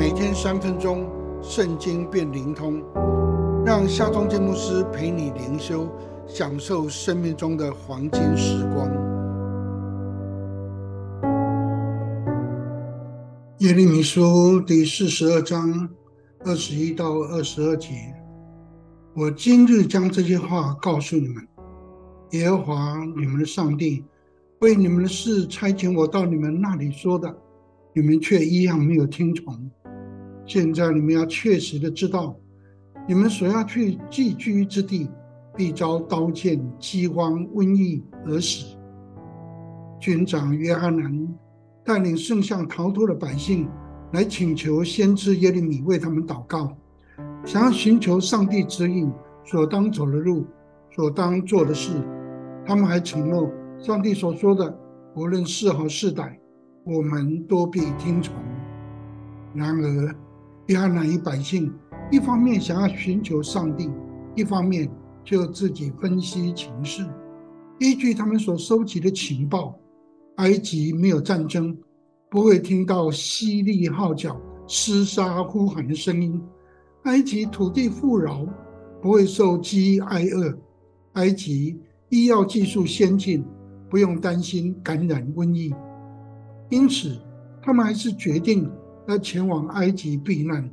每天三分钟，圣经变灵通，让夏忠建牧师陪你灵修，享受生命中的黄金时光。耶利米书第四十二章二十一到二十二节，我今日将这些话告诉你们。耶和华你们的上帝为你们的事差遣我到你们那里说的，你们却一样没有听从。现在你们要确实的知道，你们所要去寄居之地，必遭刀剑、饥荒、瘟疫而死。军长约翰南带领圣向逃脱的百姓来请求先知耶利米为他们祷告，想要寻求上帝指引所当走的路、所当做的事。他们还承诺，上帝所说的，无论是好是歹，我们都必听从。然而，约翰南与百姓一方面想要寻求上帝，一方面就自己分析情势，依据他们所收集的情报，埃及没有战争，不会听到犀利号角、厮杀呼喊的声音；埃及土地富饶，不会受饥挨饿；埃及。医药技术先进，不用担心感染瘟疫，因此他们还是决定他前往埃及避难。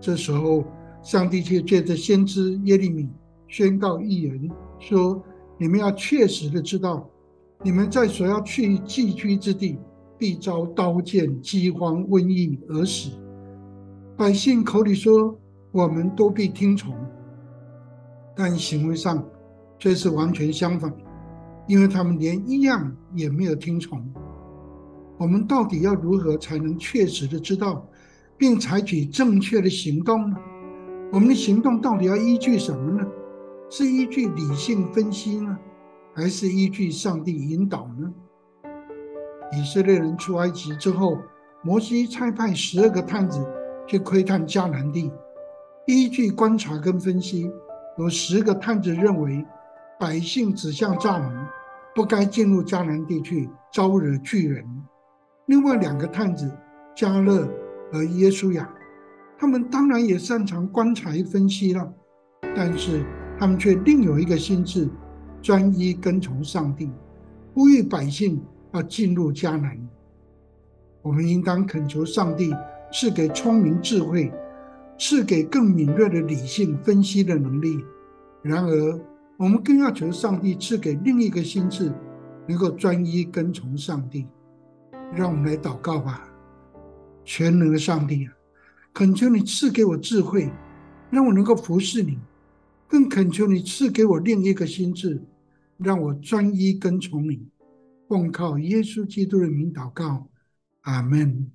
这时候，上帝却借着先知耶利米宣告一人说：“你们要确实的知道，你们在所要去寄居之地，必遭刀剑、饥荒、瘟疫而死。”百姓口里说：“我们都必听从”，但行为上。却是完全相反，因为他们连一样也没有听从。我们到底要如何才能确实的知道，并采取正确的行动呢？我们的行动到底要依据什么呢？是依据理性分析呢，还是依据上帝引导呢？以色列人出埃及之后，摩西差派十二个探子去窥探迦南地，依据观察跟分析，有十个探子认为。百姓指向蚱蜢，不该进入迦南地区招惹巨人。另外两个探子加勒和耶稣亚，他们当然也擅长观察分析了，但是他们却另有一个心智，专一跟从上帝，呼吁百姓要进入迦南。我们应当恳求上帝赐给聪明智慧，赐给更敏锐的理性分析的能力。然而。我们更要求上帝赐给另一个心智，能够专一跟从上帝。让我们来祷告吧，全能的上帝啊，恳求你赐给我智慧，让我能够服侍你；更恳求你赐给我另一个心智，让我专一跟从你。奉靠耶稣基督的名祷告，阿门。